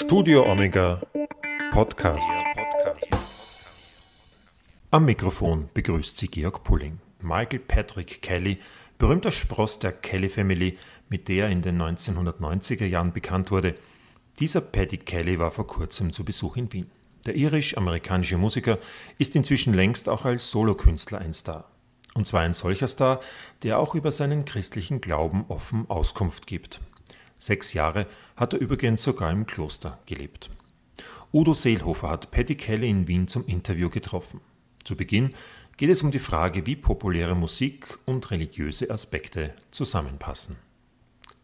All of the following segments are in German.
Studio Omega Podcast. Am Mikrofon begrüßt sie Georg Pulling. Michael Patrick Kelly, berühmter Spross der Kelly Family, mit der er in den 1990er Jahren bekannt wurde. Dieser Paddy Kelly war vor kurzem zu Besuch in Wien. Der irisch-amerikanische Musiker ist inzwischen längst auch als Solokünstler ein Star. Und zwar ein solcher Star, der auch über seinen christlichen Glauben offen Auskunft gibt. Sechs Jahre hat er übrigens sogar im Kloster gelebt. Udo Seelhofer hat Paddy Kelly in Wien zum Interview getroffen. Zu Beginn geht es um die Frage, wie populäre Musik und religiöse Aspekte zusammenpassen.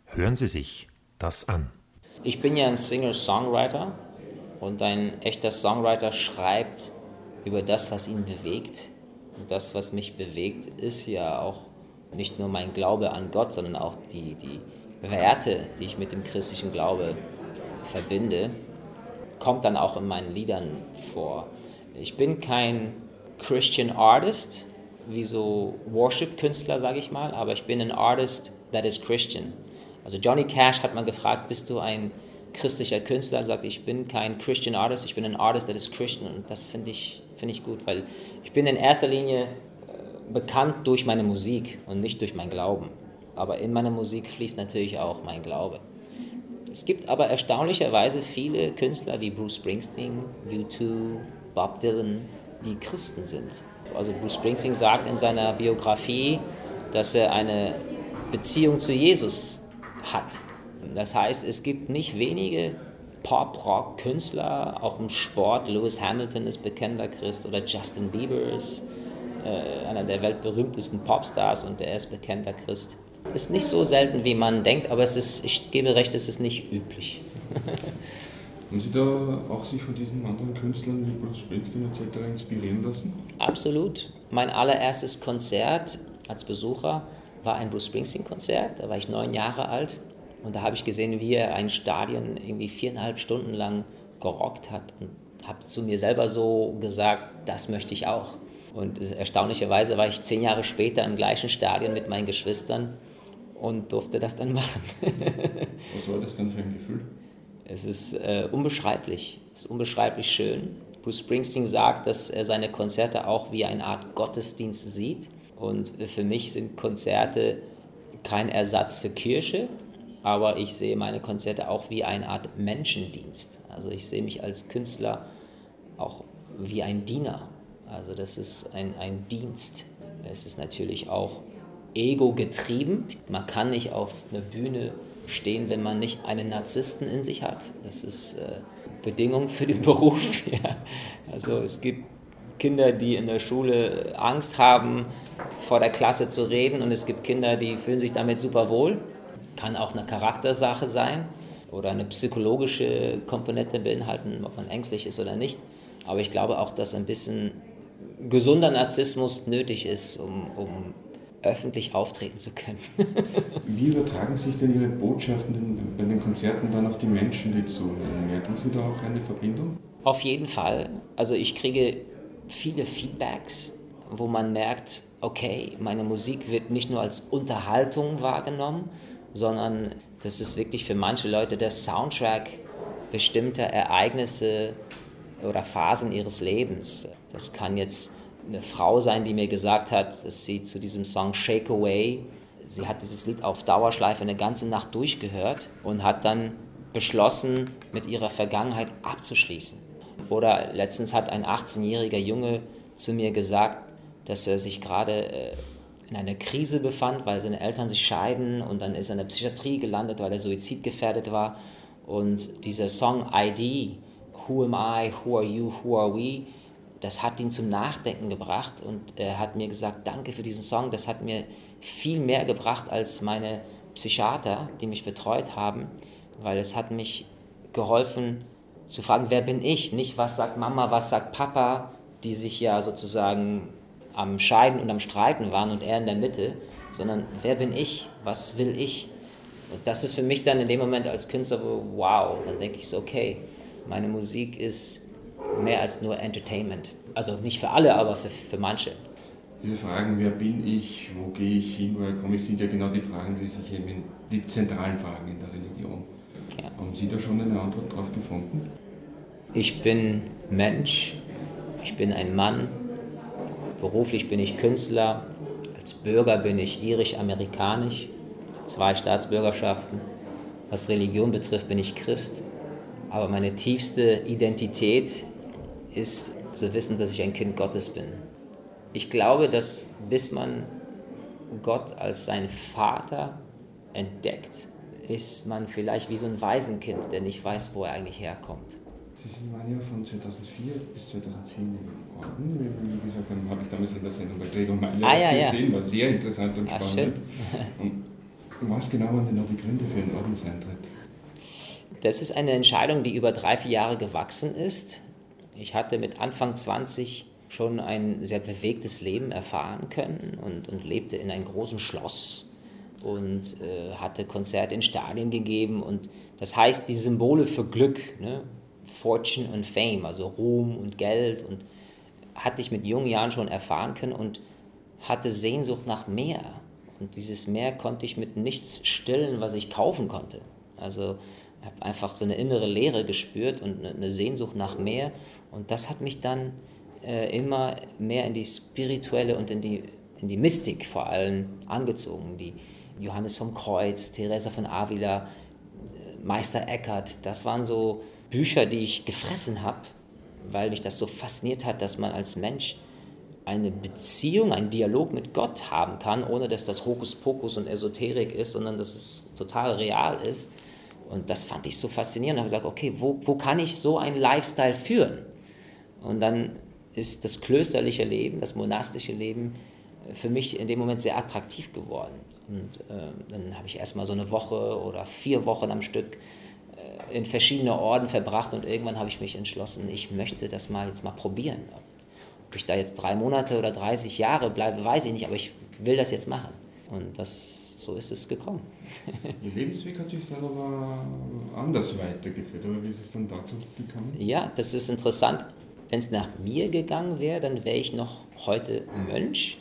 Hören Sie sich das an. Ich bin ja ein Singer-Songwriter und ein echter Songwriter schreibt über das, was ihn bewegt. Und das, was mich bewegt, ist ja auch nicht nur mein Glaube an Gott, sondern auch die, die Werte, die ich mit dem christlichen Glaube verbinde, kommt dann auch in meinen Liedern vor. Ich bin kein Christian Artist, wie so Worship-Künstler, sage ich mal, aber ich bin ein Artist that is Christian. Also Johnny Cash hat mal gefragt, bist du ein christlicher Künstler? Er sagt, ich bin kein Christian Artist, ich bin ein Artist that is Christian. Und das finde ich, find ich gut, weil ich bin in erster Linie äh, bekannt durch meine Musik und nicht durch mein Glauben. Aber in meiner Musik fließt natürlich auch mein Glaube. Es gibt aber erstaunlicherweise viele Künstler wie Bruce Springsteen, U2, Bob Dylan, die Christen sind. Also Bruce Springsteen sagt in seiner Biografie, dass er eine Beziehung zu Jesus hat. Das heißt, es gibt nicht wenige Pop-Rock-Künstler, auch im Sport. Lewis Hamilton ist bekannter Christ oder Justin Bieber ist äh, einer der weltberühmtesten Popstars und er ist bekannter Christ. Ist nicht so selten, wie man denkt, aber es ist, ich gebe recht, es ist nicht üblich. Haben Sie da auch sich von diesen anderen Künstlern wie Bruce Springsteen etc. inspirieren lassen? Absolut. Mein allererstes Konzert als Besucher war ein Bruce Springsteen-Konzert. Da war ich neun Jahre alt und da habe ich gesehen, wie er ein Stadion irgendwie viereinhalb Stunden lang gerockt hat und habe zu mir selber so gesagt, das möchte ich auch. Und erstaunlicherweise war ich zehn Jahre später im gleichen Stadion mit meinen Geschwistern und durfte das dann machen. Was war das dann für ein Gefühl? Es ist äh, unbeschreiblich. Es ist unbeschreiblich schön. Bruce Springsteen sagt, dass er seine Konzerte auch wie eine Art Gottesdienst sieht. Und für mich sind Konzerte kein Ersatz für Kirche, aber ich sehe meine Konzerte auch wie eine Art Menschendienst. Also ich sehe mich als Künstler auch wie ein Diener. Also das ist ein, ein Dienst. Es ist natürlich auch ego getrieben. Man kann nicht auf einer Bühne stehen, wenn man nicht einen Narzissten in sich hat. Das ist äh, Bedingung für den Beruf. ja. Also es gibt Kinder, die in der Schule Angst haben, vor der Klasse zu reden und es gibt Kinder, die fühlen sich damit super wohl. Kann auch eine Charaktersache sein oder eine psychologische Komponente beinhalten, ob man ängstlich ist oder nicht. Aber ich glaube auch, dass ein bisschen gesunder Narzissmus nötig ist, um, um öffentlich auftreten zu können. Wie übertragen sich denn Ihre Botschaften bei den Konzerten dann auf die Menschen, die zuhören? Merken Sie da auch eine Verbindung? Auf jeden Fall. Also ich kriege viele Feedbacks, wo man merkt, okay, meine Musik wird nicht nur als Unterhaltung wahrgenommen, sondern das ist wirklich für manche Leute der Soundtrack bestimmter Ereignisse oder Phasen ihres Lebens. Das kann jetzt eine Frau sein, die mir gesagt hat, dass sie zu diesem Song Shake Away, sie hat dieses Lied auf Dauerschleife eine ganze Nacht durchgehört und hat dann beschlossen, mit ihrer Vergangenheit abzuschließen. Oder letztens hat ein 18-jähriger Junge zu mir gesagt, dass er sich gerade äh, in einer Krise befand, weil seine Eltern sich scheiden und dann ist er in der Psychiatrie gelandet, weil er suizidgefährdet war. Und dieser Song ID, Who am I, Who are you, Who are we, das hat ihn zum Nachdenken gebracht und er hat mir gesagt, danke für diesen Song, das hat mir viel mehr gebracht als meine Psychiater, die mich betreut haben, weil es hat mich geholfen zu fragen, wer bin ich? Nicht, was sagt Mama, was sagt Papa, die sich ja sozusagen am Scheiden und am Streiten waren und er in der Mitte, sondern wer bin ich? Was will ich? Und das ist für mich dann in dem Moment als Künstler, wow, dann denke ich so, okay, meine Musik ist mehr als nur Entertainment. Also nicht für alle, aber für, für manche. Diese Fragen, wer bin ich, wo gehe ich hin, woher komme ich, sind ja genau die Fragen, die sich eben in, die zentralen Fragen in der Religion. Ja. Haben Sie da schon eine Antwort drauf gefunden? Ich bin Mensch, ich bin ein Mann, beruflich bin ich Künstler, als Bürger bin ich irisch-amerikanisch, zwei Staatsbürgerschaften. Was Religion betrifft, bin ich Christ. Aber meine tiefste Identität ist zu wissen, dass ich ein Kind Gottes bin. Ich glaube, dass bis man Gott als seinen Vater entdeckt, ist man vielleicht wie so ein Waisenkind, der nicht weiß, wo er eigentlich herkommt. Sie waren ja von 2004 bis 2010 im Orden. Wie gesagt, dann habe ich damals in der Sendung bei Gregor Meyer ah, ja, gesehen, war sehr interessant und spannend. Ach, und was genau waren denn noch die Gründe für den Ordenseintritt? Das ist eine Entscheidung, die über drei, vier Jahre gewachsen ist. Ich hatte mit Anfang 20 schon ein sehr bewegtes Leben erfahren können und, und lebte in einem großen Schloss und äh, hatte Konzerte in Stadien gegeben. Und das heißt, die Symbole für Glück, ne? Fortune und Fame, also Ruhm und Geld, und hatte ich mit jungen Jahren schon erfahren können und hatte Sehnsucht nach mehr. Und dieses Mehr konnte ich mit nichts stillen, was ich kaufen konnte. Also habe einfach so eine innere Leere gespürt und eine Sehnsucht nach mehr. Und das hat mich dann äh, immer mehr in die spirituelle und in die, in die Mystik vor allem angezogen. Die Johannes vom Kreuz, Teresa von Avila, äh, Meister Eckhart, das waren so Bücher, die ich gefressen habe, weil mich das so fasziniert hat, dass man als Mensch eine Beziehung, einen Dialog mit Gott haben kann, ohne dass das Hokuspokus und Esoterik ist, sondern dass es total real ist. Und das fand ich so faszinierend. Ich habe gesagt, okay, wo, wo kann ich so einen Lifestyle führen? Und dann ist das klösterliche Leben, das monastische Leben für mich in dem Moment sehr attraktiv geworden. Und äh, dann habe ich erstmal so eine Woche oder vier Wochen am Stück äh, in verschiedene Orden verbracht und irgendwann habe ich mich entschlossen, ich möchte das mal jetzt mal probieren. Ob ich da jetzt drei Monate oder 30 Jahre bleibe, weiß ich nicht, aber ich will das jetzt machen. Und das, so ist es gekommen. Ihr Lebensweg hat sich dann aber anders weitergeführt, oder wie ist es dann dazu gekommen? Ja, das ist interessant. Wenn es nach mir gegangen wäre, dann wäre ich noch heute Mönch.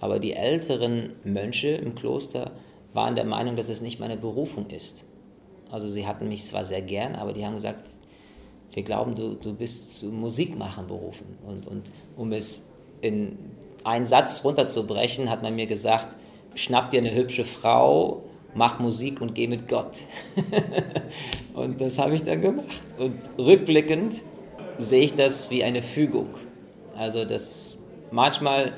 Aber die älteren Mönche im Kloster waren der Meinung, dass es nicht meine Berufung ist. Also sie hatten mich zwar sehr gern, aber die haben gesagt, wir glauben, du, du bist zu Musikmachen berufen. Und, und um es in einen Satz runterzubrechen, hat man mir gesagt, schnapp dir eine hübsche Frau, mach Musik und geh mit Gott. und das habe ich dann gemacht. Und rückblickend sehe ich das wie eine Fügung. Also das manchmal,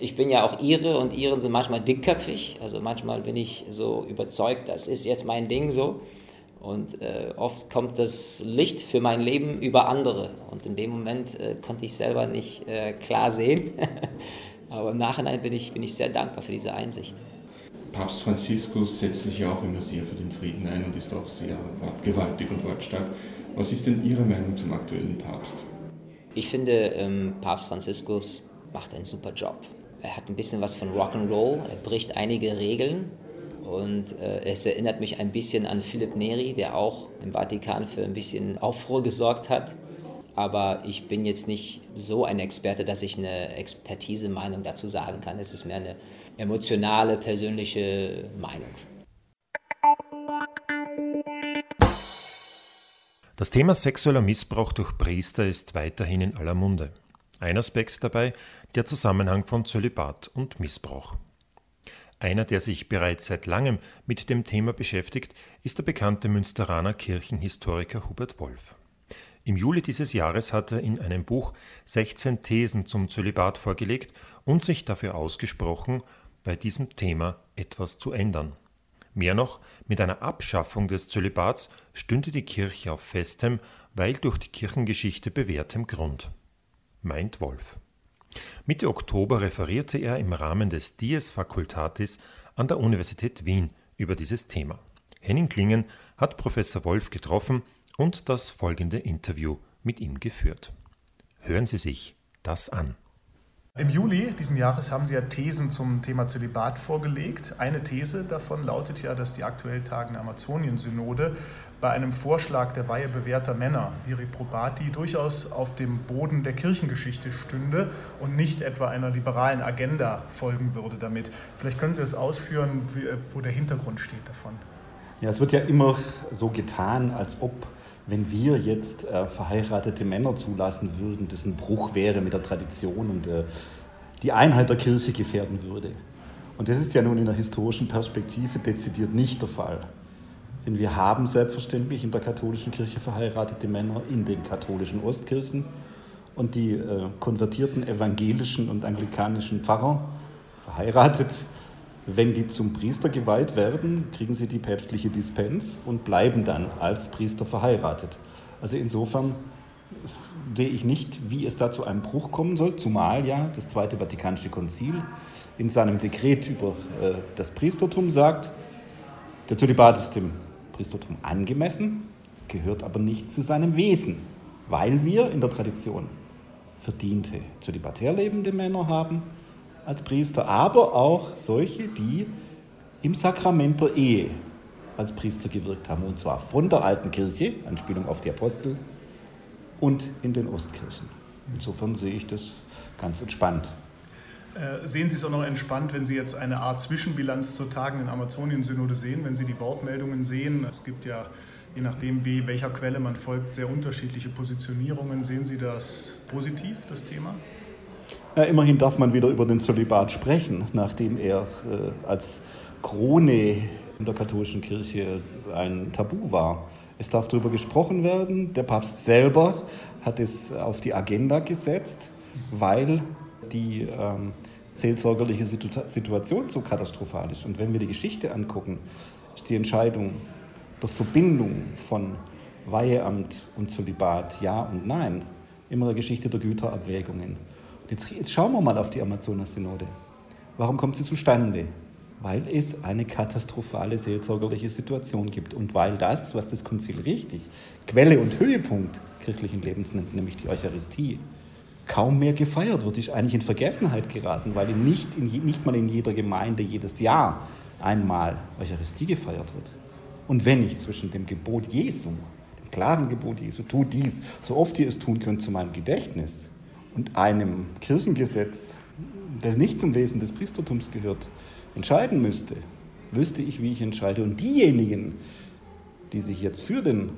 ich bin ja auch Ire und Iren sind manchmal dickköpfig. Also manchmal bin ich so überzeugt, das ist jetzt mein Ding so. Und äh, oft kommt das Licht für mein Leben über andere. Und in dem Moment äh, konnte ich selber nicht äh, klar sehen. Aber im Nachhinein bin ich, bin ich sehr dankbar für diese Einsicht. Papst Franziskus setzt sich ja auch immer sehr für den Frieden ein und ist auch sehr wortgewaltig und wortstark. Was ist denn Ihre Meinung zum aktuellen Papst? Ich finde, ähm, Papst Franziskus macht einen super Job. Er hat ein bisschen was von Rock'n'Roll, er bricht einige Regeln, und äh, es erinnert mich ein bisschen an Philipp Neri, der auch im Vatikan für ein bisschen Aufruhr gesorgt hat. Aber ich bin jetzt nicht so ein Experte, dass ich eine Expertise-Meinung dazu sagen kann. Es ist mehr eine emotionale, persönliche Meinung. Das Thema sexueller Missbrauch durch Priester ist weiterhin in aller Munde. Ein Aspekt dabei der Zusammenhang von Zölibat und Missbrauch. Einer, der sich bereits seit langem mit dem Thema beschäftigt, ist der bekannte Münsteraner Kirchenhistoriker Hubert Wolf. Im Juli dieses Jahres hat er in einem Buch 16 Thesen zum Zölibat vorgelegt und sich dafür ausgesprochen, bei diesem Thema etwas zu ändern. Mehr noch, mit einer Abschaffung des Zölibats stünde die Kirche auf festem, weil durch die Kirchengeschichte bewährtem Grund. Meint Wolf. Mitte Oktober referierte er im Rahmen des Dies Facultatis an der Universität Wien über dieses Thema. Henning Klingen hat Professor Wolf getroffen und das folgende Interview mit ihm geführt. Hören Sie sich das an. Im Juli diesen Jahres haben Sie ja Thesen zum Thema Zölibat vorgelegt. Eine These davon lautet ja, dass die aktuell tagende Amazonien-Synode bei einem Vorschlag der Weihe bewährter Männer, Viri Probati, durchaus auf dem Boden der Kirchengeschichte stünde und nicht etwa einer liberalen Agenda folgen würde damit. Vielleicht können Sie es ausführen, wo der Hintergrund steht davon. Ja, es wird ja immer so getan, als ob, wenn wir jetzt äh, verheiratete Männer zulassen würden, das ein Bruch wäre mit der Tradition und äh, die Einheit der Kirche gefährden würde. Und das ist ja nun in der historischen Perspektive dezidiert nicht der Fall. Denn wir haben selbstverständlich in der katholischen Kirche verheiratete Männer in den katholischen Ostkirchen und die äh, konvertierten evangelischen und anglikanischen Pfarrer verheiratet. Wenn die zum Priester geweiht werden, kriegen sie die päpstliche Dispens und bleiben dann als Priester verheiratet. Also insofern sehe ich nicht, wie es da zu einem Bruch kommen soll, zumal ja das Zweite Vatikanische Konzil in seinem Dekret über äh, das Priestertum sagt, der Zölibat ist dem Priestertum angemessen, gehört aber nicht zu seinem Wesen, weil wir in der Tradition verdiente zölibatär lebende Männer haben als Priester, aber auch solche, die im Sakrament der Ehe als Priester gewirkt haben, und zwar von der alten Kirche, Anspielung auf die Apostel, und in den Ostkirchen. Insofern sehe ich das ganz entspannt. Äh, sehen Sie es auch noch entspannt, wenn Sie jetzt eine Art Zwischenbilanz zur tagenden Amazonien-Synode sehen, wenn Sie die Wortmeldungen sehen? Es gibt ja, je nachdem, wie, welcher Quelle man folgt, sehr unterschiedliche Positionierungen. Sehen Sie das positiv, das Thema? Ja, immerhin darf man wieder über den Zölibat sprechen, nachdem er äh, als Krone in der katholischen Kirche ein Tabu war. Es darf darüber gesprochen werden. Der Papst selber hat es auf die Agenda gesetzt, weil die ähm, seelsorgerliche Situation so katastrophal ist. Und wenn wir die Geschichte angucken, ist die Entscheidung der Verbindung von Weiheamt und Zölibat, ja und nein, immer eine Geschichte der Güterabwägungen. Jetzt, jetzt schauen wir mal auf die Amazonas-Synode. Warum kommt sie zustande? Weil es eine katastrophale seelsorgerliche Situation gibt und weil das, was das Konzil richtig Quelle und Höhepunkt kirchlichen Lebens nennt, nämlich die Eucharistie, kaum mehr gefeiert wird, ist eigentlich in Vergessenheit geraten, weil nicht, in, nicht mal in jeder Gemeinde jedes Jahr einmal Eucharistie gefeiert wird. Und wenn nicht zwischen dem Gebot Jesu, dem klaren Gebot Jesu, tu dies, so oft ihr es tun könnt, zu meinem Gedächtnis, und einem Kirchengesetz, das nicht zum Wesen des Priestertums gehört, entscheiden müsste, wüsste ich, wie ich entscheide. Und diejenigen, die sich jetzt für den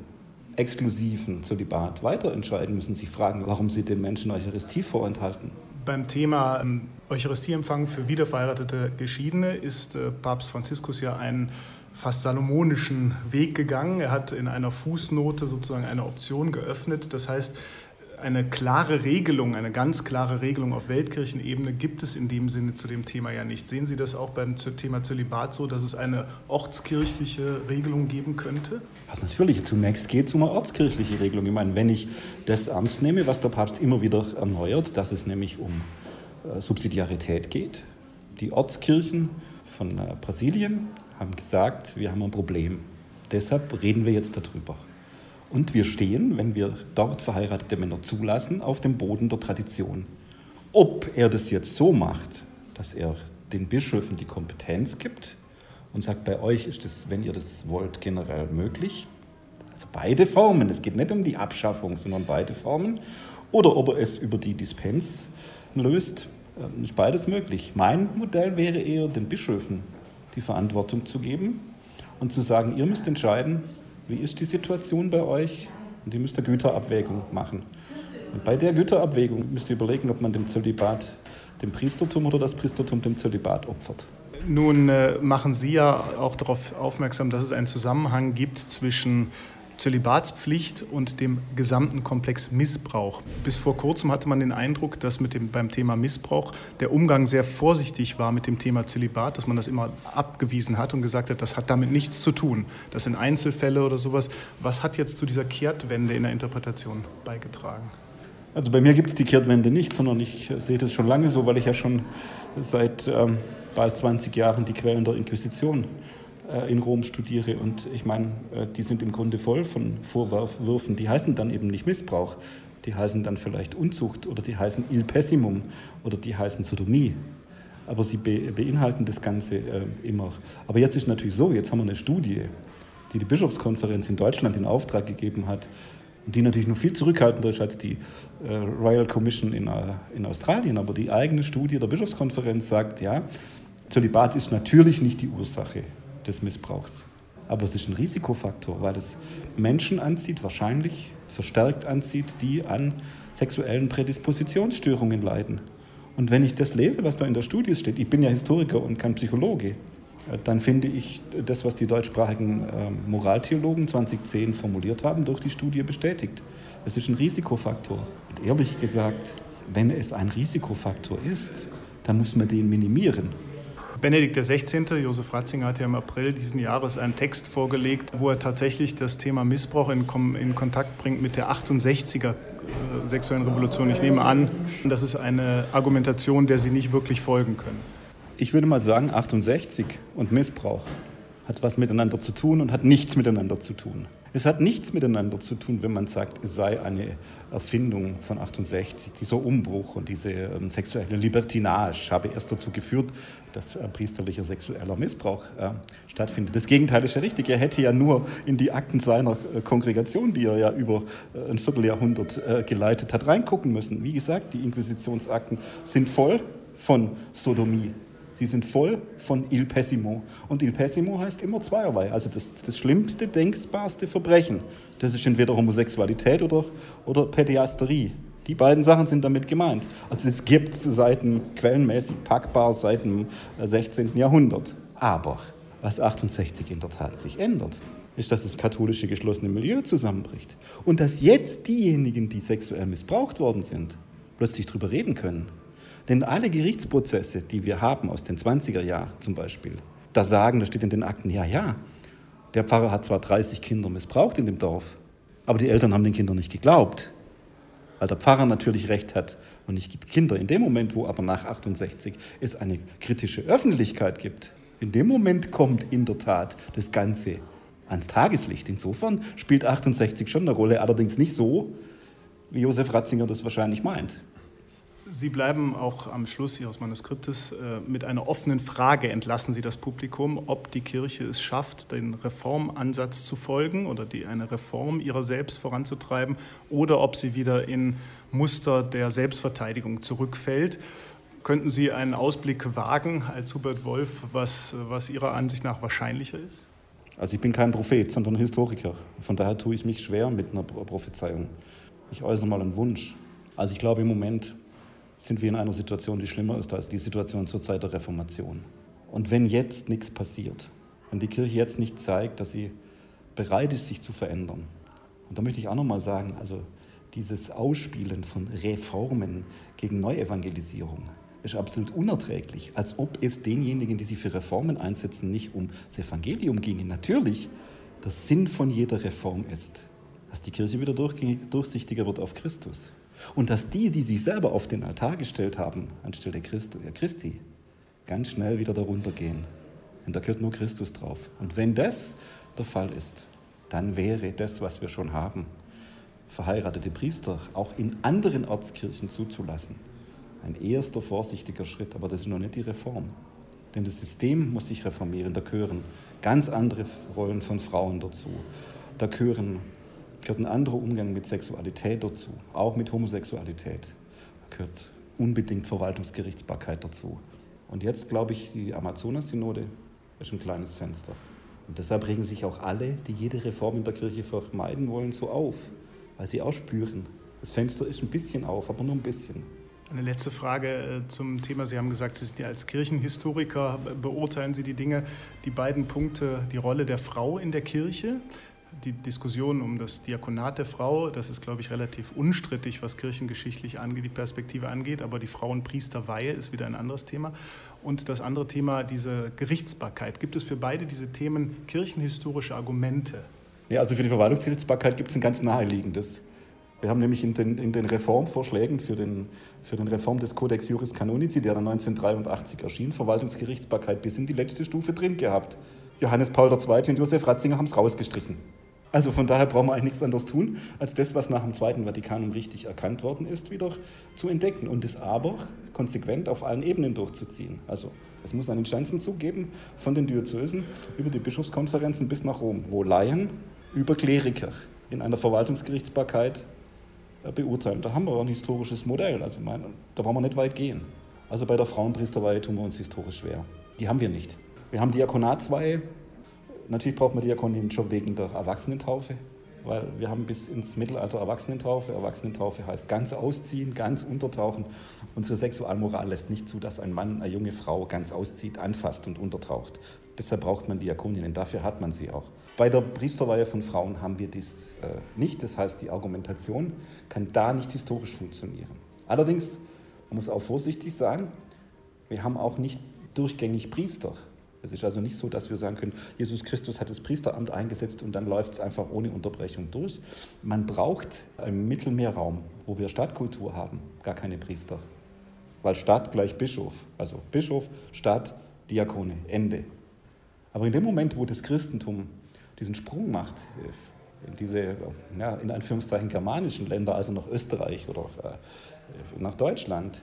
exklusiven Zölibat weiterentscheiden, müssen sich fragen, warum sie den Menschen Eucharistie vorenthalten. Beim Thema ähm, Eucharistieempfang für wiederverheiratete Geschiedene ist äh, Papst Franziskus ja einen fast salomonischen Weg gegangen. Er hat in einer Fußnote sozusagen eine Option geöffnet. Das heißt, eine klare Regelung, eine ganz klare Regelung auf Weltkirchenebene gibt es in dem Sinne zu dem Thema ja nicht. Sehen Sie das auch beim Thema Zölibat so, dass es eine ortskirchliche Regelung geben könnte? Also natürlich, zunächst geht es um eine ortskirchliche Regelung. Ich meine, wenn ich das ernst nehme, was der Papst immer wieder erneuert, dass es nämlich um äh, Subsidiarität geht. Die Ortskirchen von äh, Brasilien haben gesagt, wir haben ein Problem. Deshalb reden wir jetzt darüber. Und wir stehen, wenn wir dort verheiratete Männer zulassen, auf dem Boden der Tradition. Ob er das jetzt so macht, dass er den Bischöfen die Kompetenz gibt und sagt, bei euch ist das, wenn ihr das wollt, generell möglich. Also beide Formen. Es geht nicht um die Abschaffung, sondern beide Formen. Oder ob er es über die Dispens löst, ähm, ist beides möglich. Mein Modell wäre eher, den Bischöfen die Verantwortung zu geben und zu sagen, ihr müsst entscheiden, wie ist die Situation bei euch? Und ihr müsst eine Güterabwägung machen. Und bei der Güterabwägung müsst ihr überlegen, ob man dem Zölibat dem Priestertum oder das Priestertum dem Zölibat opfert. Nun äh, machen Sie ja auch darauf aufmerksam, dass es einen Zusammenhang gibt zwischen Zölibatspflicht und dem gesamten Komplex Missbrauch. Bis vor kurzem hatte man den Eindruck, dass mit dem, beim Thema Missbrauch der Umgang sehr vorsichtig war mit dem Thema Zölibat, dass man das immer abgewiesen hat und gesagt hat, das hat damit nichts zu tun. Das sind Einzelfälle oder sowas. Was hat jetzt zu dieser Kehrtwende in der Interpretation beigetragen? Also bei mir gibt es die Kehrtwende nicht, sondern ich sehe das schon lange so, weil ich ja schon seit ähm, bald 20 Jahren die Quellen der Inquisition äh, in Rom studiere. Und ich meine, äh, die sind im Grunde voll von Vorwürfen. Die heißen dann eben nicht Missbrauch, die heißen dann vielleicht Unzucht oder die heißen Il Pessimum oder die heißen Sodomie. Aber sie beinhalten das Ganze äh, immer. Aber jetzt ist natürlich so, jetzt haben wir eine Studie, die die Bischofskonferenz in Deutschland in Auftrag gegeben hat die natürlich noch viel zurückhaltender ist als die Royal Commission in, in Australien. Aber die eigene Studie der Bischofskonferenz sagt, ja, Zölibat ist natürlich nicht die Ursache des Missbrauchs. Aber es ist ein Risikofaktor, weil es Menschen anzieht, wahrscheinlich verstärkt anzieht, die an sexuellen Prädispositionsstörungen leiden. Und wenn ich das lese, was da in der Studie steht, ich bin ja Historiker und kein Psychologe, dann finde ich das, was die deutschsprachigen ähm, Moraltheologen 2010 formuliert haben, durch die Studie bestätigt. Es ist ein Risikofaktor. Und ehrlich gesagt, wenn es ein Risikofaktor ist, dann muss man den minimieren. Benedikt XVI., Josef Ratzinger, hat ja im April diesen Jahres einen Text vorgelegt, wo er tatsächlich das Thema Missbrauch in, in Kontakt bringt mit der 68er äh, sexuellen Revolution. Ich nehme an, das ist eine Argumentation, der Sie nicht wirklich folgen können. Ich würde mal sagen, 68 und Missbrauch hat was miteinander zu tun und hat nichts miteinander zu tun. Es hat nichts miteinander zu tun, wenn man sagt, es sei eine Erfindung von 68. Dieser Umbruch und diese ähm, sexuelle Libertinage habe erst dazu geführt, dass äh, priesterlicher sexueller Missbrauch äh, stattfindet. Das Gegenteil ist ja richtig. Er hätte ja nur in die Akten seiner äh, Kongregation, die er ja über äh, ein Vierteljahrhundert äh, geleitet hat, reingucken müssen. Wie gesagt, die Inquisitionsakten sind voll von Sodomie. Sie sind voll von Il Pessimo. Und Il Pessimo heißt immer zweierlei. Also das, das schlimmste, denkbarste Verbrechen. Das ist entweder Homosexualität oder, oder Pädiasterie. Die beiden Sachen sind damit gemeint. Also es gibt Seiten quellenmäßig packbar seit dem 16. Äh, Jahrhundert. Aber was 68 in der Tat sich ändert, ist, dass das katholische geschlossene Milieu zusammenbricht. Und dass jetzt diejenigen, die sexuell missbraucht worden sind, plötzlich darüber reden können. Denn alle Gerichtsprozesse, die wir haben aus den 20er Jahren zum Beispiel, da sagen, da steht in den Akten, ja, ja, der Pfarrer hat zwar 30 Kinder missbraucht in dem Dorf, aber die Eltern haben den Kindern nicht geglaubt. Weil der Pfarrer natürlich recht hat und nicht Kinder. In dem Moment, wo aber nach 68 es eine kritische Öffentlichkeit gibt, in dem Moment kommt in der Tat das Ganze ans Tageslicht. Insofern spielt 68 schon eine Rolle, allerdings nicht so, wie Josef Ratzinger das wahrscheinlich meint. Sie bleiben auch am Schluss Ihres Manuskriptes äh, mit einer offenen Frage entlassen Sie das Publikum, ob die Kirche es schafft, den Reformansatz zu folgen oder die, eine Reform ihrer selbst voranzutreiben oder ob sie wieder in Muster der Selbstverteidigung zurückfällt. Könnten Sie einen Ausblick wagen als Hubert Wolf, was, was Ihrer Ansicht nach wahrscheinlicher ist? Also ich bin kein Prophet, sondern Historiker. Von daher tue ich mich schwer mit einer Prophezeiung. Ich äußere mal einen Wunsch. Also ich glaube im Moment sind wir in einer Situation, die schlimmer ist als die Situation zur Zeit der Reformation. Und wenn jetzt nichts passiert, wenn die Kirche jetzt nicht zeigt, dass sie bereit ist, sich zu verändern, und da möchte ich auch nochmal sagen, also dieses Ausspielen von Reformen gegen Neuevangelisierung ist absolut unerträglich, als ob es denjenigen, die sich für Reformen einsetzen, nicht um das Evangelium ginge. Natürlich, der Sinn von jeder Reform ist, dass die Kirche wieder durchsichtiger wird auf Christus. Und dass die, die sich selber auf den Altar gestellt haben, anstelle Christi, Christi ganz schnell wieder darunter gehen. Und da gehört nur Christus drauf. Und wenn das der Fall ist, dann wäre das, was wir schon haben, verheiratete Priester auch in anderen Ortskirchen zuzulassen, ein erster vorsichtiger Schritt, aber das ist noch nicht die Reform. Denn das System muss sich reformieren. Da gehören ganz andere Rollen von Frauen dazu. Da gehören gehört ein anderer Umgang mit Sexualität dazu, auch mit Homosexualität. Da gehört unbedingt Verwaltungsgerichtsbarkeit dazu. Und jetzt glaube ich, die Amazonas-Synode ist ein kleines Fenster. Und deshalb regen sich auch alle, die jede Reform in der Kirche vermeiden wollen, so auf, weil sie auch spüren, das Fenster ist ein bisschen auf, aber nur ein bisschen. Eine letzte Frage äh, zum Thema. Sie haben gesagt, Sie sind ja als Kirchenhistoriker, beurteilen Sie die Dinge, die beiden Punkte, die Rolle der Frau in der Kirche die Diskussion um das Diakonat der Frau, das ist, glaube ich, relativ unstrittig, was kirchengeschichtlich angeht, die Perspektive angeht, aber die Frauenpriesterweihe ist wieder ein anderes Thema. Und das andere Thema, diese Gerichtsbarkeit. Gibt es für beide diese Themen kirchenhistorische Argumente? Ja, also für die Verwaltungsgerichtsbarkeit gibt es ein ganz naheliegendes. Wir haben nämlich in den, in den Reformvorschlägen für den, für den Reform des Codex Juris Canonici, der dann 1983 erschien, Verwaltungsgerichtsbarkeit bis in die letzte Stufe drin gehabt. Johannes Paul II. und Josef Ratzinger haben es rausgestrichen. Also von daher brauchen wir eigentlich nichts anderes tun, als das, was nach dem Zweiten Vatikanum richtig erkannt worden ist, wieder zu entdecken und es aber konsequent auf allen Ebenen durchzuziehen. Also es muss einen Instanzenzug geben von den Diözesen über die Bischofskonferenzen bis nach Rom, wo Laien über Kleriker in einer Verwaltungsgerichtsbarkeit äh, beurteilen. Da haben wir ein historisches Modell, also meine, da brauchen wir nicht weit gehen. Also bei der Frauenpriesterweihe tun wir uns historisch schwer. Die haben wir nicht. Wir haben Diakonatsweihe natürlich braucht man Diakonien schon wegen der Erwachsenentaufe, weil wir haben bis ins Mittelalter Erwachsenentaufe. Erwachsenentaufe heißt ganz ausziehen, ganz untertauchen. Unsere Sexualmoral lässt nicht zu, dass ein Mann eine junge Frau ganz auszieht, anfasst und untertaucht. Deshalb braucht man Diakoninnen, dafür hat man sie auch. Bei der Priesterweihe von Frauen haben wir dies äh, nicht. Das heißt, die Argumentation kann da nicht historisch funktionieren. Allerdings, man muss auch vorsichtig sein, wir haben auch nicht durchgängig Priester. Es ist also nicht so, dass wir sagen können, Jesus Christus hat das Priesteramt eingesetzt und dann läuft es einfach ohne Unterbrechung durch. Man braucht im Mittelmeerraum, wo wir Stadtkultur haben, gar keine Priester. Weil Stadt gleich Bischof. Also Bischof, Stadt, Diakone, Ende. Aber in dem Moment, wo das Christentum diesen Sprung macht in diese, ja, in Anführungszeichen, germanischen Länder, also nach Österreich oder äh, nach Deutschland,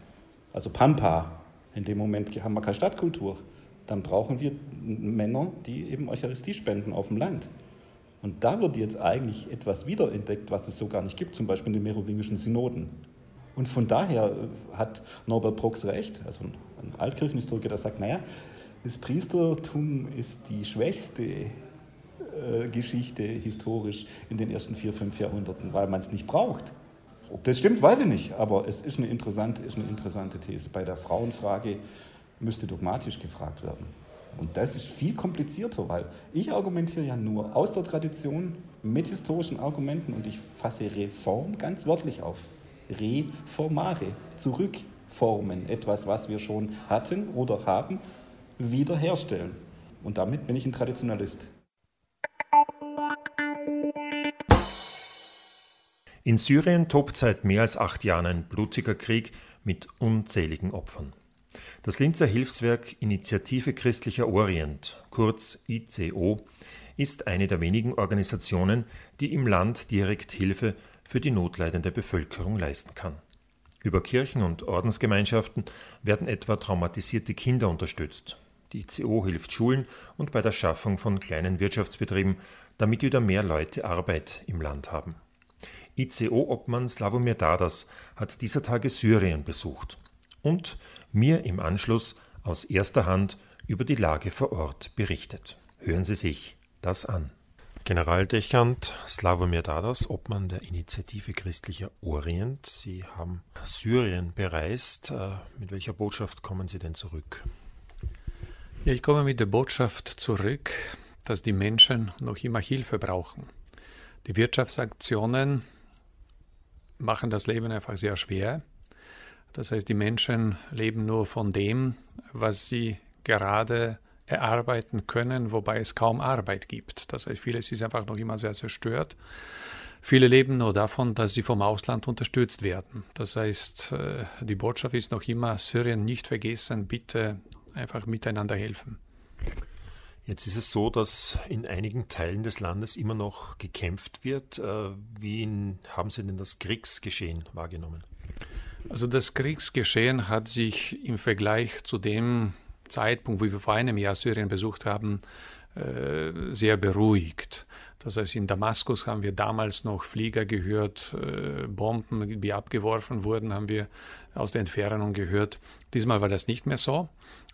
also Pampa, in dem Moment haben wir keine Stadtkultur, dann brauchen wir Männer, die eben Eucharistie spenden auf dem Land. Und da wird jetzt eigentlich etwas wiederentdeckt, was es so gar nicht gibt, zum Beispiel in den merowingischen Synoden. Und von daher äh, hat Norbert Brox recht, also ein Altkirchenhistoriker, der sagt, naja, das Priestertum ist die schwächste äh, Geschichte historisch in den ersten vier, fünf Jahrhunderten, weil man es nicht braucht. Ob das stimmt, weiß ich nicht, aber es ist eine, interessante, ist eine interessante These. Bei der Frauenfrage müsste dogmatisch gefragt werden. Und das ist viel komplizierter, weil ich argumentiere ja nur aus der Tradition mit historischen Argumenten und ich fasse Reform ganz wörtlich auf. Reformare, zurückformen, etwas, was wir schon hatten oder haben, wiederherstellen. Und damit bin ich ein Traditionalist. In Syrien tobt seit mehr als acht Jahren ein blutiger Krieg mit unzähligen Opfern. Das Linzer Hilfswerk Initiative Christlicher Orient, kurz ICO, ist eine der wenigen Organisationen, die im Land direkt Hilfe für die notleidende Bevölkerung leisten kann. Über Kirchen und Ordensgemeinschaften werden etwa traumatisierte Kinder unterstützt. Die ICO hilft Schulen und bei der Schaffung von kleinen Wirtschaftsbetrieben, damit wieder mehr Leute Arbeit im Land haben. ICO-Obmann Slavomir Dadas hat dieser Tage Syrien besucht und mir im Anschluss aus erster Hand über die Lage vor Ort berichtet. Hören Sie sich das an. Generaldechant Slavomir Dadas, Obmann der Initiative Christlicher Orient. Sie haben Syrien bereist. Äh, mit welcher Botschaft kommen Sie denn zurück? Ja, ich komme mit der Botschaft zurück, dass die Menschen noch immer Hilfe brauchen. Die Wirtschaftsaktionen machen das Leben einfach sehr schwer. Das heißt, die Menschen leben nur von dem, was sie gerade erarbeiten können, wobei es kaum Arbeit gibt. Das heißt, vieles ist einfach noch immer sehr zerstört. Viele leben nur davon, dass sie vom Ausland unterstützt werden. Das heißt, äh, die Botschaft ist noch immer, Syrien nicht vergessen, bitte einfach miteinander helfen. Jetzt ist es so, dass in einigen Teilen des Landes immer noch gekämpft wird. Äh, wie haben Sie denn das Kriegsgeschehen wahrgenommen? Also das Kriegsgeschehen hat sich im Vergleich zu dem Zeitpunkt, wo wir vor einem Jahr Syrien besucht haben, äh, sehr beruhigt. Das heißt, in Damaskus haben wir damals noch Flieger gehört, äh, Bomben, die abgeworfen wurden, haben wir aus der Entfernung gehört. Diesmal war das nicht mehr so.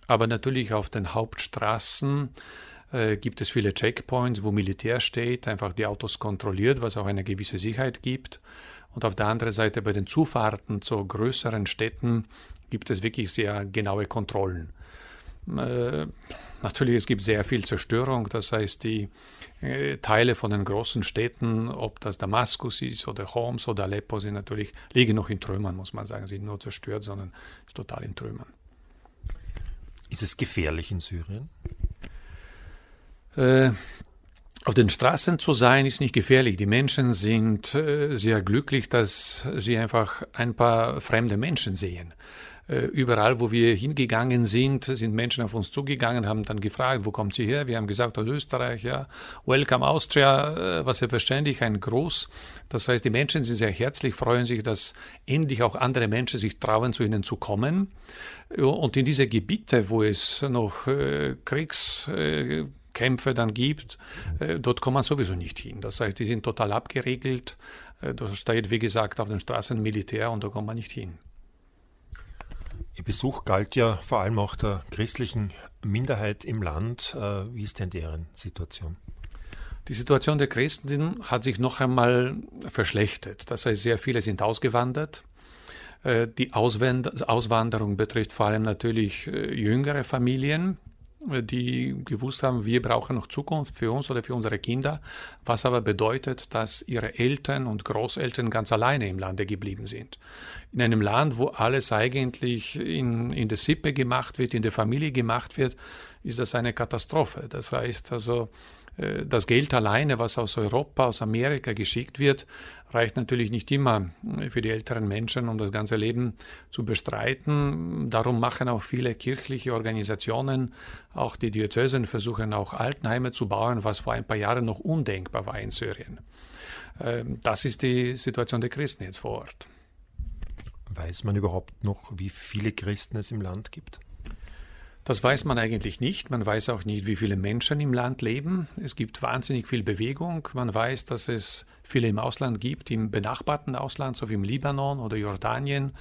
Aber natürlich auf den Hauptstraßen äh, gibt es viele Checkpoints, wo Militär steht, einfach die Autos kontrolliert, was auch eine gewisse Sicherheit gibt. Und auf der anderen Seite bei den Zufahrten zu größeren Städten gibt es wirklich sehr genaue Kontrollen. Äh, natürlich, es gibt sehr viel Zerstörung, das heißt, die äh, Teile von den großen Städten, ob das Damaskus ist oder Homs oder Aleppo, sind natürlich, liegen noch in Trümmern, muss man sagen, sind nur zerstört, sondern ist total in Trümmern. Ist es gefährlich in Syrien? Äh, auf den Straßen zu sein ist nicht gefährlich. Die Menschen sind äh, sehr glücklich, dass sie einfach ein paar fremde Menschen sehen. Äh, überall, wo wir hingegangen sind, sind Menschen auf uns zugegangen, haben dann gefragt, wo kommt sie her? Wir haben gesagt, aus Österreich, ja. Welcome Austria, äh, was selbstverständlich ein Gruß. Das heißt, die Menschen sind sehr herzlich, freuen sich, dass endlich auch andere Menschen sich trauen, zu ihnen zu kommen. Und in diese Gebiete, wo es noch äh, Kriegskämpfe dann gibt, dort kommt man sowieso nicht hin. Das heißt, die sind total abgeregelt. Da steht, wie gesagt, auf den Straßen Militär und da kommt man nicht hin. Ihr Besuch galt ja vor allem auch der christlichen Minderheit im Land. Äh, wie ist denn deren Situation? Die Situation der Christen hat sich noch einmal verschlechtert. Das heißt, sehr viele sind ausgewandert. Äh, die Auswanderung betrifft vor allem natürlich äh, jüngere Familien, die gewusst haben, wir brauchen noch Zukunft für uns oder für unsere Kinder, was aber bedeutet, dass ihre Eltern und Großeltern ganz alleine im Lande geblieben sind. In einem Land, wo alles eigentlich in, in der Sippe gemacht wird, in der Familie gemacht wird, ist das eine Katastrophe. Das heißt also, äh, das Geld alleine, was aus Europa, aus Amerika geschickt wird, reicht natürlich nicht immer äh, für die älteren Menschen, um das ganze Leben zu bestreiten. Darum machen auch viele kirchliche Organisationen, auch die Diözesen versuchen auch Altenheime zu bauen, was vor ein paar Jahren noch undenkbar war in Syrien. Ähm, das ist die Situation der Christen jetzt vor Ort. Weiß man überhaupt noch, wie viele Christen es im Land gibt? Das weiß man eigentlich nicht. Man weiß auch nicht, wie viele Menschen im Land leben. Es gibt wahnsinnig viel Bewegung. Man weiß, dass es viele im Ausland gibt, im benachbarten Ausland, so wie im Libanon oder Jordanien,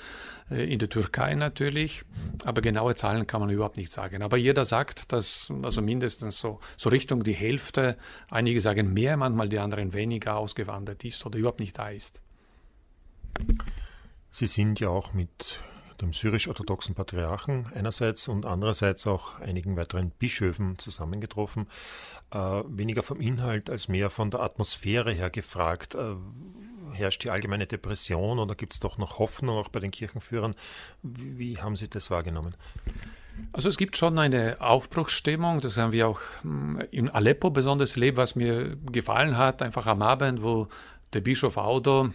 äh, in der Türkei natürlich. Aber genaue Zahlen kann man überhaupt nicht sagen. Aber jeder sagt, dass also mindestens so, so Richtung die Hälfte, einige sagen mehr, manchmal die anderen weniger ausgewandert ist oder überhaupt nicht da ist. Sie sind ja auch mit dem syrisch-orthodoxen Patriarchen einerseits und andererseits auch einigen weiteren Bischöfen zusammengetroffen. Äh, weniger vom Inhalt als mehr von der Atmosphäre her gefragt. Äh, herrscht die allgemeine Depression oder gibt es doch noch Hoffnung auch bei den Kirchenführern? Wie, wie haben Sie das wahrgenommen? Also es gibt schon eine Aufbruchsstimmung, das haben wir auch hm, in Aleppo besonders erlebt, was mir gefallen hat, einfach am Abend, wo der Bischof Audo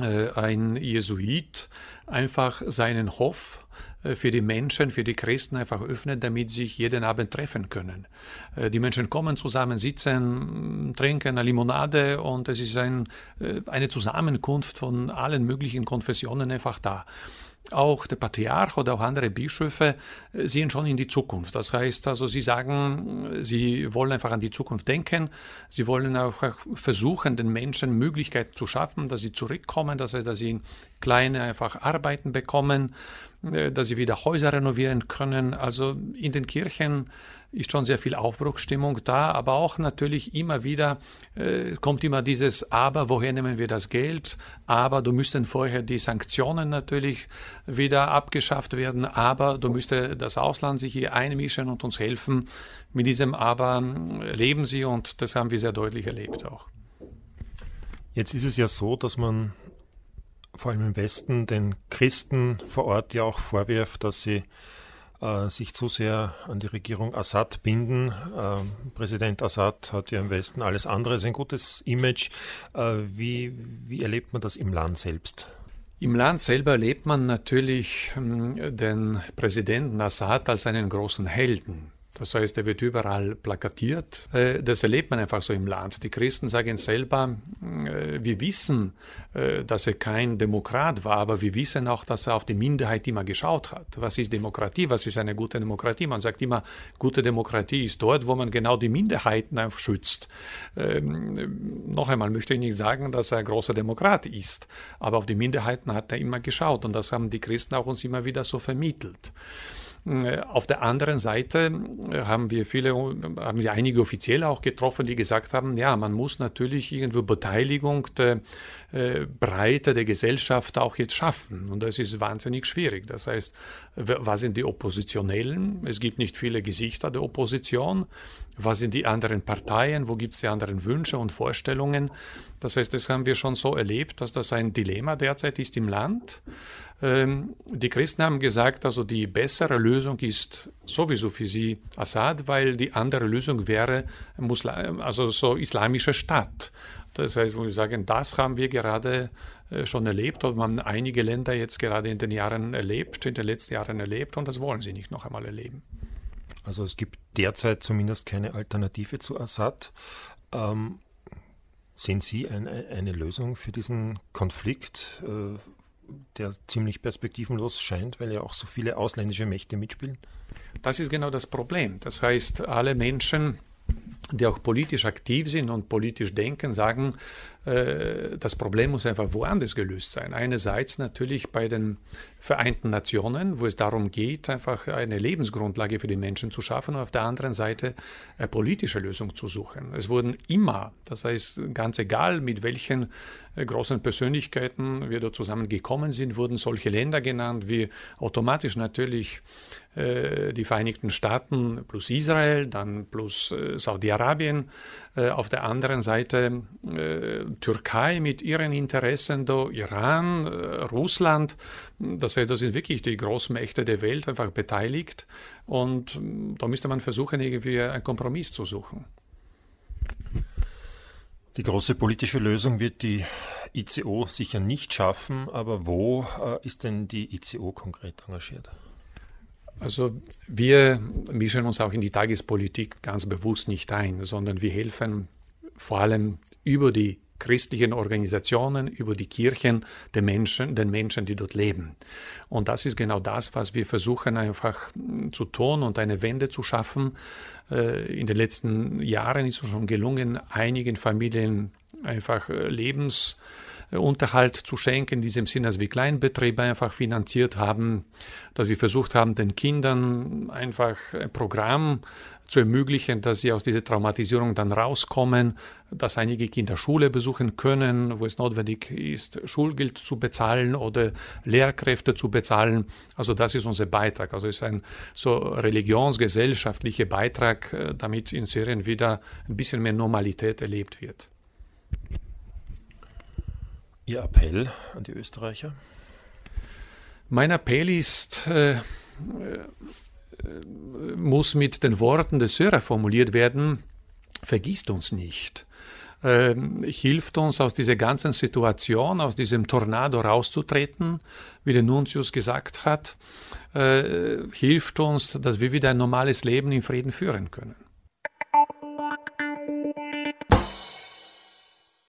äh, ein Jesuit einfach seinen Hof äh, für die Menschen, für die Christen einfach öffnet, damit sie sich jeden Abend treffen können. Äh, die Menschen kommen zusammen, sitzen, trinken eine Limonade und es ist ein, eine Zusammenkunft von allen möglichen Konfessionen einfach da. Auch der Patriarch oder auch andere Bischöfe äh, sehen schon in die Zukunft. Das heißt also, sie sagen, sie wollen einfach an die Zukunft denken. Sie wollen auch versuchen, den Menschen Möglichkeiten zu schaffen, dass sie zurückkommen. Das heißt, dass sie kleine einfach Arbeiten bekommen, äh, dass sie wieder Häuser renovieren können. Also in den Kirchen ist schon sehr viel Aufbruchsstimmung da, aber auch natürlich immer wieder äh, kommt immer dieses Aber, woher nehmen wir das Geld? Aber du müssten vorher die Sanktionen natürlich wieder abgeschafft werden, aber du müsste das Ausland sich hier einmischen und uns helfen. Mit diesem Aber äh, leben sie und das haben wir sehr deutlich erlebt auch. Jetzt ist es ja so, dass man vor allem im Westen den Christen vor Ort ja auch vorwirft, dass sie äh, sich zu sehr an die Regierung Assad binden. Äh, Präsident Assad hat ja im Westen alles andere als ein gutes Image. Äh, wie, wie erlebt man das im Land selbst? Im Land selber erlebt man natürlich ähm, den Präsidenten Assad als einen großen Helden. Das heißt, er wird überall plakatiert. Äh, das erlebt man einfach so im Land. Die Christen sagen selber, äh, wir wissen, äh, dass er kein Demokrat war, aber wir wissen auch, dass er auf die Minderheit immer geschaut hat. Was ist Demokratie? Was ist eine gute Demokratie? Man sagt immer, gute Demokratie ist dort, wo man genau die Minderheiten schützt. Ähm, noch einmal möchte ich nicht sagen, dass er ein großer Demokrat ist, aber auf die Minderheiten hat er immer geschaut und das haben die Christen auch uns immer wieder so vermittelt. Äh, auf der anderen Seite äh, haben wir viele, haben wir einige Offizielle auch getroffen, die gesagt haben, ja, man muss natürlich irgendwo Beteiligung der äh, Breite der Gesellschaft auch jetzt schaffen. Und das ist wahnsinnig schwierig. Das heißt, was sind die Oppositionellen? Es gibt nicht viele Gesichter der Opposition. Was sind die anderen Parteien? Wo gibt es die anderen Wünsche und Vorstellungen? Das heißt, das haben wir schon so erlebt, dass das ein Dilemma derzeit ist im Land. Ähm, die Christen haben gesagt, also die bessere Lösung ist sowieso für sie Assad, weil die andere Lösung wäre Muslim, also so islamische Staat. Das heißt, wo wir sagen, das haben wir gerade äh, schon erlebt oder haben einige Länder jetzt gerade in den Jahren erlebt, in den letzten Jahren erlebt und das wollen sie nicht noch einmal erleben. Also es gibt derzeit zumindest keine Alternative zu Assad. Ähm, sehen Sie ein, eine Lösung für diesen Konflikt? Äh, der ziemlich perspektivenlos scheint, weil ja auch so viele ausländische Mächte mitspielen? Das ist genau das Problem. Das heißt, alle Menschen die auch politisch aktiv sind und politisch denken, sagen, das Problem muss einfach woanders gelöst sein. Einerseits natürlich bei den Vereinten Nationen, wo es darum geht, einfach eine Lebensgrundlage für die Menschen zu schaffen und auf der anderen Seite eine politische Lösung zu suchen. Es wurden immer, das heißt ganz egal, mit welchen äh, großen Persönlichkeiten wir da zusammengekommen sind, wurden solche Länder genannt, wie automatisch natürlich äh, die Vereinigten Staaten plus Israel, dann plus Saudi-Arabien, auf der anderen Seite Türkei mit ihren Interessen, da Iran, äh, Russland, das, heißt, da sind wirklich die Großmächte der Welt einfach beteiligt und mm, da müsste man versuchen, irgendwie einen Kompromiss zu suchen. Die große politische Lösung wird die ICO sicher nicht schaffen, aber wo äh, ist denn die ICO konkret engagiert? Also wir mischen uns auch in die Tagespolitik ganz bewusst nicht ein, sondern wir helfen vor allem über die christlichen Organisationen, über die Kirchen, den Menschen, den Menschen, die dort leben. Und das ist genau das, was wir versuchen einfach zu tun und eine Wende zu schaffen. Äh, in den letzten Jahren ist es schon gelungen, einigen Familien einfach äh, Lebensunterhalt zu schenken, in diesem Sinne, dass wir Kleinbetriebe einfach finanziert haben, dass wir versucht haben, den Kindern einfach ein Programm zu ermöglichen, dass sie aus dieser Traumatisierung dann rauskommen, dass einige Kinder Schule besuchen können, wo es notwendig ist, Schulgeld zu bezahlen oder Lehrkräfte zu bezahlen. Also das ist unser Beitrag. Also es ist ein so religionsgesellschaftlicher Beitrag, äh, damit in Syrien wieder ein bisschen mehr Normalität erlebt wird. Ihr Appell an die Österreicher? Mein Appell ist, äh, muss mit den Worten des Syrer formuliert werden, vergisst uns nicht. Ähm, hilft uns aus dieser ganzen Situation, aus diesem Tornado rauszutreten, wie der Nuntius gesagt hat, äh, hilft uns, dass wir wieder ein normales Leben in Frieden führen können.